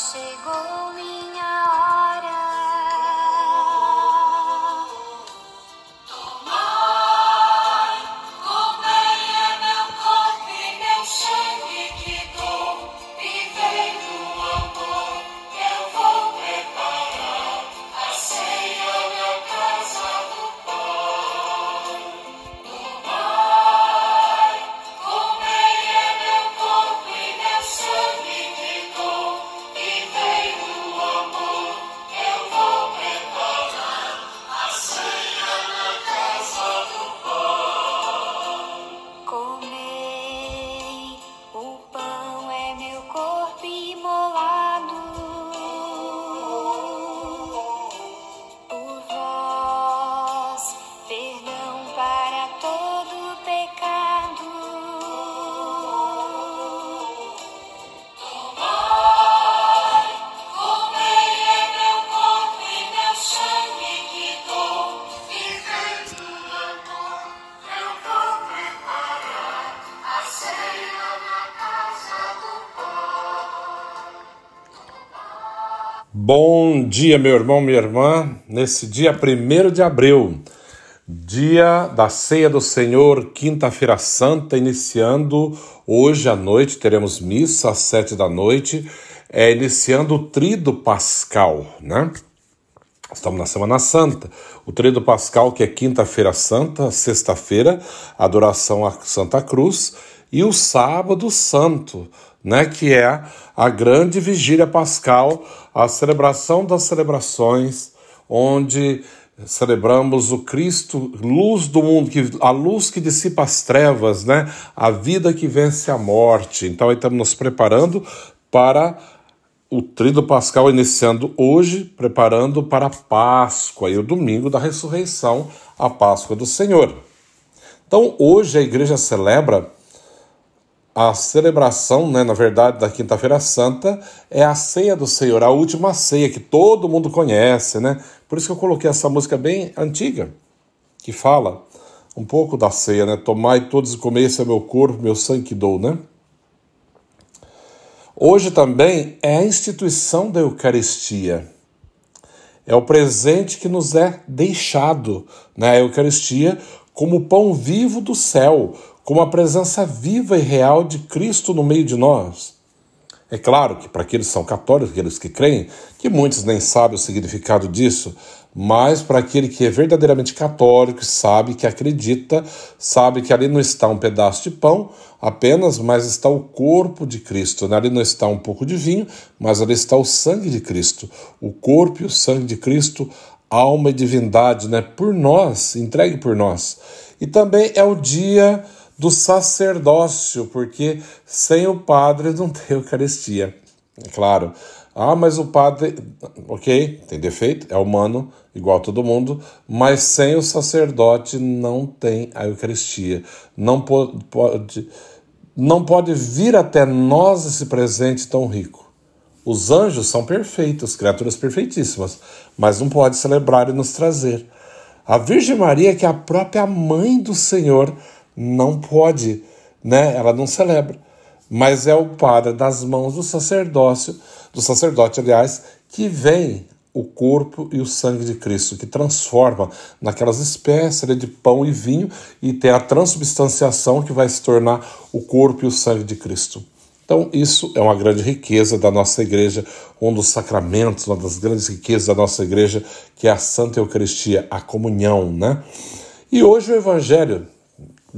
chegou Bom dia, meu irmão, minha irmã. Nesse dia 1 de abril, dia da Ceia do Senhor, quinta-feira santa, iniciando hoje à noite, teremos missa às sete da noite, é, iniciando o Trido Pascal, né? Estamos na Semana Santa. O Trido Pascal, que é quinta-feira santa, sexta-feira, adoração à Santa Cruz, e o Sábado Santo, né, que é a grande vigília pascal, a celebração das celebrações, onde celebramos o Cristo, luz do mundo, que, a luz que dissipa as trevas, né, a vida que vence a morte. Então, estamos nos preparando para o Tríduo Pascal iniciando hoje, preparando para a Páscoa e o domingo da ressurreição, a Páscoa do Senhor. Então, hoje a igreja celebra a celebração, né, na verdade, da Quinta-feira Santa é a ceia do Senhor, a última ceia que todo mundo conhece, né? Por isso que eu coloquei essa música bem antiga, que fala um pouco da ceia, né? Tomai todos e comei, esse é meu corpo, meu sangue que dou, né? Hoje também é a instituição da Eucaristia. É o presente que nos é deixado, né? A Eucaristia como pão vivo do céu, como a presença viva e real de Cristo no meio de nós. É claro que para aqueles que são católicos, aqueles que creem, que muitos nem sabem o significado disso, mas para aquele que é verdadeiramente católico, sabe que acredita, sabe que ali não está um pedaço de pão apenas, mas está o corpo de Cristo. Né? Ali não está um pouco de vinho, mas ali está o sangue de Cristo. O corpo e o sangue de Cristo, alma e divindade, né? por nós, entregue por nós. E também é o dia do sacerdócio, porque sem o padre não tem Eucaristia. É claro. Ah, mas o padre, ok, tem defeito, é humano, igual a todo mundo, mas sem o sacerdote não tem a Eucaristia. Não pode, não pode vir até nós esse presente tão rico. Os anjos são perfeitos, criaturas perfeitíssimas, mas não pode celebrar e nos trazer. A Virgem Maria, que é a própria mãe do Senhor, não pode, né? Ela não celebra. Mas é o padre das mãos do sacerdócio, do sacerdote, aliás, que vem o corpo e o sangue de Cristo, que transforma naquelas espécies de pão e vinho e tem a transubstanciação que vai se tornar o corpo e o sangue de Cristo. Então, isso é uma grande riqueza da nossa igreja, um dos sacramentos, uma das grandes riquezas da nossa igreja, que é a Santa Eucaristia, a comunhão, né? E hoje o Evangelho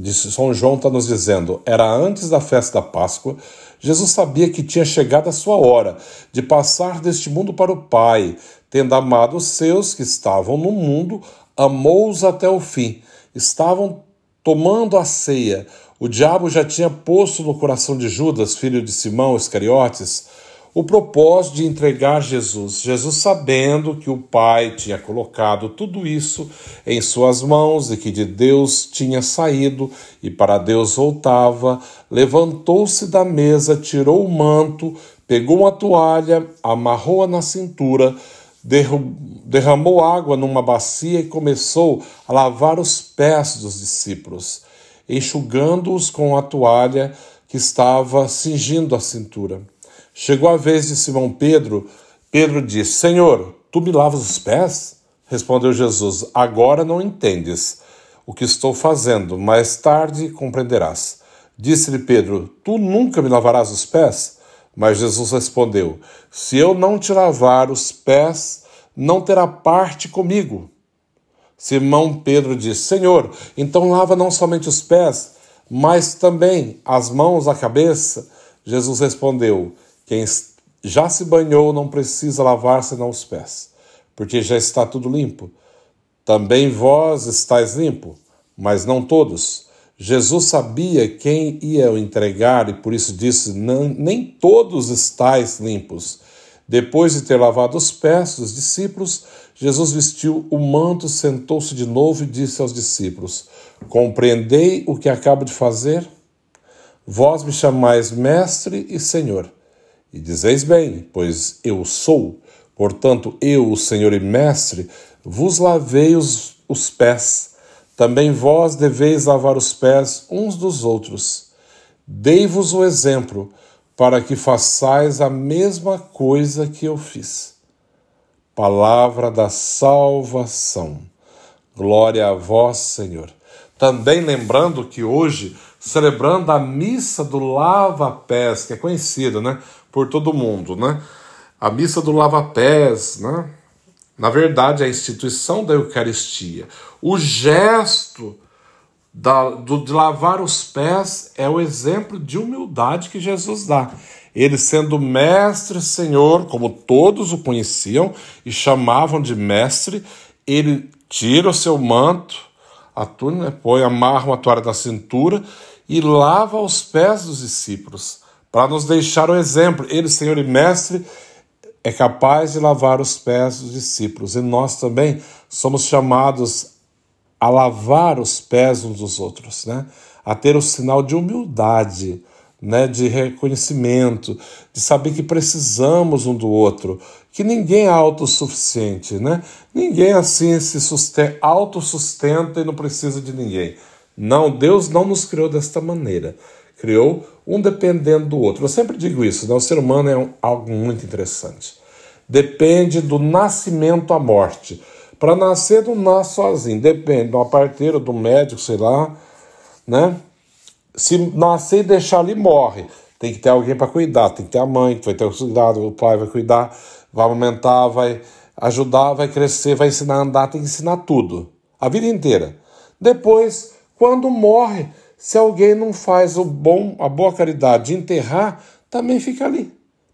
São João está nos dizendo, era antes da festa da Páscoa, Jesus sabia que tinha chegado a sua hora de passar deste mundo para o Pai, tendo amado os seus que estavam no mundo, amou-os até o fim. Estavam tomando a ceia. O diabo já tinha posto no coração de Judas, filho de Simão Iscariotes, o propósito de entregar Jesus. Jesus, sabendo que o Pai tinha colocado tudo isso em suas mãos e que de Deus tinha saído e para Deus voltava, levantou-se da mesa, tirou o manto, pegou uma toalha, amarrou-a na cintura, derramou água numa bacia e começou a lavar os pés dos discípulos, enxugando-os com a toalha que estava cingindo a cintura. Chegou a vez de Simão Pedro. Pedro disse: Senhor, tu me lavas os pés? Respondeu Jesus: Agora não entendes o que estou fazendo, mais tarde compreenderás. Disse-lhe Pedro: Tu nunca me lavarás os pés? Mas Jesus respondeu: Se eu não te lavar os pés, não terá parte comigo. Simão Pedro disse: Senhor, então lava não somente os pés, mas também as mãos, a cabeça. Jesus respondeu: Quem já se banhou não precisa lavar senão os pés, porque já está tudo limpo. Também vós estáis limpo, mas não todos. Jesus sabia quem ia o entregar e por isso disse: Nem todos estáis limpos. Depois de ter lavado os pés dos discípulos, Jesus vestiu o manto, sentou-se de novo e disse aos discípulos: Compreendei o que acabo de fazer? Vós me chamais mestre e senhor. E dizeis bem, pois eu sou. Portanto, eu, o Senhor e Mestre, vos lavei os, os pés. Também vós deveis lavar os pés uns dos outros. Dei-vos o exemplo para que façais a mesma coisa que eu fiz. Palavra da salvação. Glória a vós, Senhor. Também lembrando que hoje, celebrando a missa do lava-pés, que é conhecida, né, por todo mundo, né? A missa do lava-pés, né? Na verdade, a instituição da Eucaristia, o gesto da, do, de lavar os pés é o exemplo de humildade que Jesus dá. Ele sendo mestre, senhor, como todos o conheciam e chamavam de mestre, ele tira o seu manto, a túnica, põe, amarra uma toalha da cintura e lava os pés dos discípulos, para nos deixar o exemplo. Ele, senhor e mestre, é capaz de lavar os pés dos discípulos, e nós também somos chamados a lavar os pés uns dos outros, né? a ter o sinal de humildade, né? de reconhecimento, de saber que precisamos um do outro, que ninguém é autossuficiente, né? ninguém assim se sustenta, autossustenta e não precisa de ninguém. Não, Deus não nos criou desta maneira. Criou um dependendo do outro. Eu sempre digo isso, né? o ser humano é um, algo muito interessante. Depende do nascimento à morte. Para nascer, não nasce sozinho. Depende de uma parteira, do médico, sei lá, né? Se nascer e deixar ali, morre. Tem que ter alguém para cuidar. Tem que ter a mãe, que vai ter o cuidado, o pai vai cuidar, vai aumentar, vai ajudar, vai crescer, vai ensinar a andar, tem que ensinar tudo. A vida inteira. Depois, quando morre, se alguém não faz o bom, a boa caridade de enterrar, também fica ali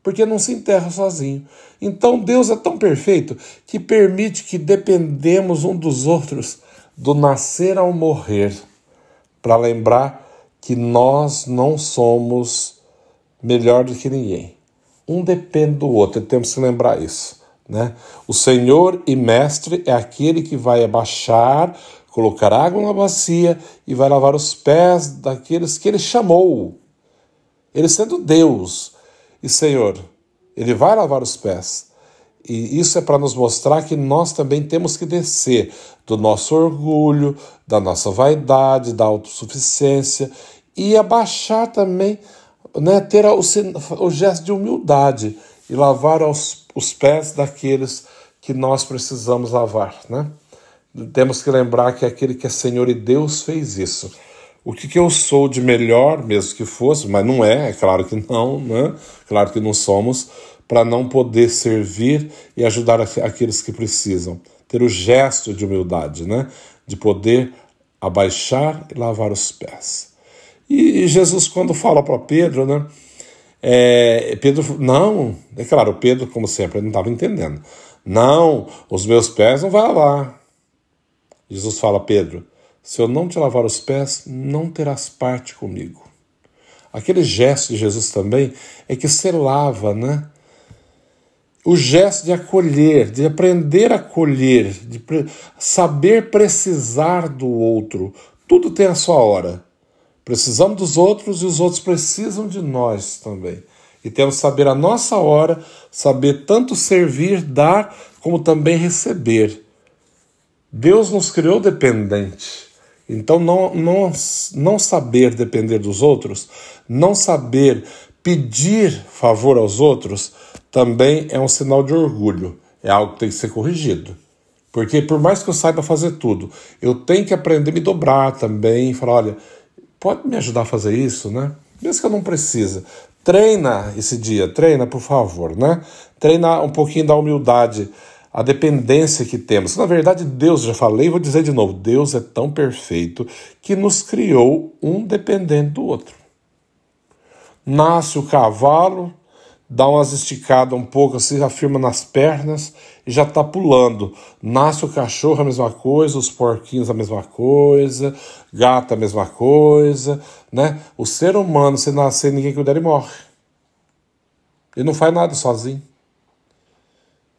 porque não se enterra sozinho. Então Deus é tão perfeito que permite que dependemos um dos outros do nascer ao morrer, para lembrar que nós não somos melhor do que ninguém. Um depende do outro, temos que lembrar isso. Né? O Senhor e Mestre é aquele que vai abaixar, colocar água na bacia e vai lavar os pés daqueles que ele chamou. Ele sendo Deus, e Senhor, Ele vai lavar os pés. E isso é para nos mostrar que nós também temos que descer do nosso orgulho, da nossa vaidade, da autossuficiência e abaixar também, né, ter o, o gesto de humildade e lavar os, os pés daqueles que nós precisamos lavar. Né? Temos que lembrar que aquele que é Senhor e Deus fez isso o que, que eu sou de melhor, mesmo que fosse, mas não é, é claro que não, né? claro que não somos, para não poder servir e ajudar aqueles que precisam. Ter o gesto de humildade, né? de poder abaixar e lavar os pés. E Jesus, quando fala para Pedro, né? É, Pedro, não, é claro, Pedro, como sempre, não estava entendendo. Não, os meus pés não vai lavar. Jesus fala, Pedro, se eu não te lavar os pés, não terás parte comigo. Aquele gesto de Jesus também é que você lava, né? O gesto de acolher, de aprender a acolher, de saber precisar do outro. Tudo tem a sua hora. Precisamos dos outros e os outros precisam de nós também. E temos que saber a nossa hora, saber tanto servir, dar, como também receber. Deus nos criou dependente. Então, não, não, não saber depender dos outros, não saber pedir favor aos outros também é um sinal de orgulho, é algo que tem que ser corrigido. Porque por mais que eu saiba fazer tudo, eu tenho que aprender a me dobrar também, falar, olha, pode me ajudar a fazer isso, né? Mesmo que eu não precisa. Treina esse dia, treina, por favor, né? Treina um pouquinho da humildade, a dependência que temos. Na verdade, Deus, já falei, vou dizer de novo, Deus é tão perfeito que nos criou um dependente do outro. Nasce o cavalo, dá umas esticadas um pouco assim, afirma nas pernas e já está pulando. Nasce o cachorro, a mesma coisa, os porquinhos, a mesma coisa, gata, a mesma coisa, né? O ser humano, se nascer ninguém cuidar, ele morre. Ele não faz nada sozinho.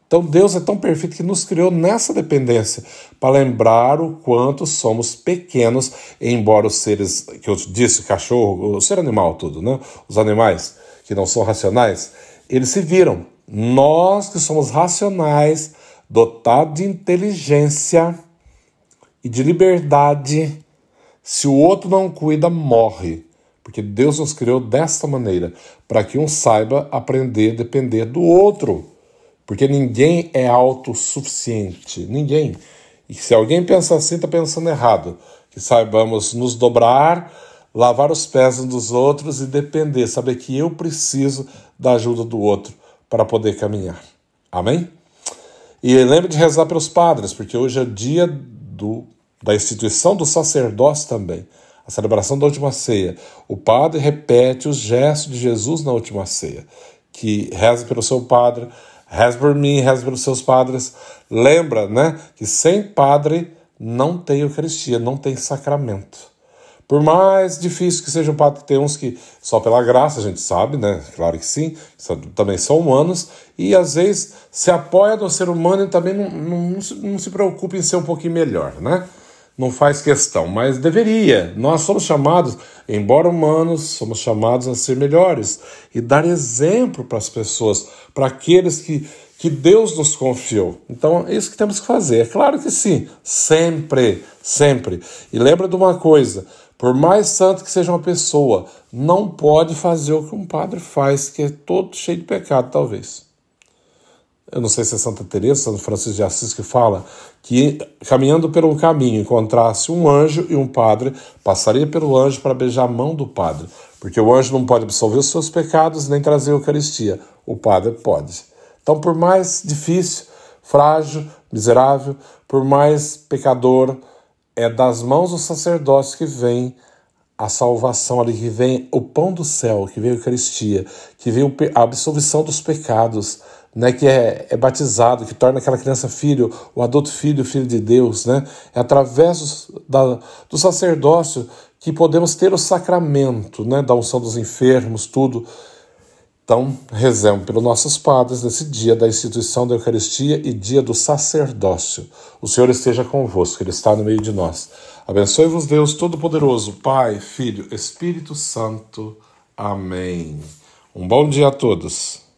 Então Deus é tão perfeito que nos criou nessa dependência, para lembrar o quanto somos pequenos, embora os seres, que eu disse, cachorro, o ser animal, tudo, né? Os animais que não são racionais, eles se viram. Nós que somos racionais, dotados de inteligência e de liberdade, se o outro não cuida, morre. Porque Deus nos criou desta maneira, para que um saiba aprender a depender do outro. Porque ninguém é autossuficiente. Ninguém. E se alguém pensa assim, está pensando errado. Que saibamos nos dobrar lavar os pés uns dos outros e depender, saber que eu preciso da ajuda do outro para poder caminhar. Amém? E lembre de rezar pelos padres, porque hoje é dia do, da instituição do sacerdócio também, a celebração da última ceia. O padre repete os gestos de Jesus na última ceia, que reze pelo seu padre, reze por mim, reze pelos seus padres. Lembra, né, que sem padre não tem Eucaristia, não tem sacramento. Por mais difícil que seja o padre, tem uns que só pela graça a gente sabe, né? Claro que sim, também são humanos, e às vezes se apoia no ser humano e também não, não, não se preocupa em ser um pouquinho melhor, né? Não faz questão, mas deveria. Nós somos chamados, embora humanos, somos chamados a ser melhores e dar exemplo para as pessoas, para aqueles que, que Deus nos confiou. Então é isso que temos que fazer. É claro que sim, sempre, sempre. E lembra de uma coisa: por mais santo que seja uma pessoa, não pode fazer o que um padre faz, que é todo cheio de pecado, talvez. Eu não sei se é Santa Teresa, São Francisco de Assis que fala que caminhando pelo caminho encontrasse um anjo e um padre, passaria pelo anjo para beijar a mão do padre, porque o anjo não pode absolver os seus pecados nem trazer a Eucaristia, o padre pode. Então, por mais difícil, frágil, miserável, por mais pecador, é das mãos do sacerdócio que vem a salvação ali, que vem o pão do céu, que vem a Eucaristia, que vem a absolvição dos pecados, né, que é, é batizado, que torna aquela criança filho, o adulto filho, filho de Deus. Né? É através do, da, do sacerdócio que podemos ter o sacramento né, da unção dos enfermos, tudo. Então, rezemos pelos nossos padres nesse dia da instituição da Eucaristia e dia do sacerdócio. O Senhor esteja convosco, Ele está no meio de nós. Abençoe-vos, Deus Todo-Poderoso, Pai, Filho, Espírito Santo. Amém. Um bom dia a todos.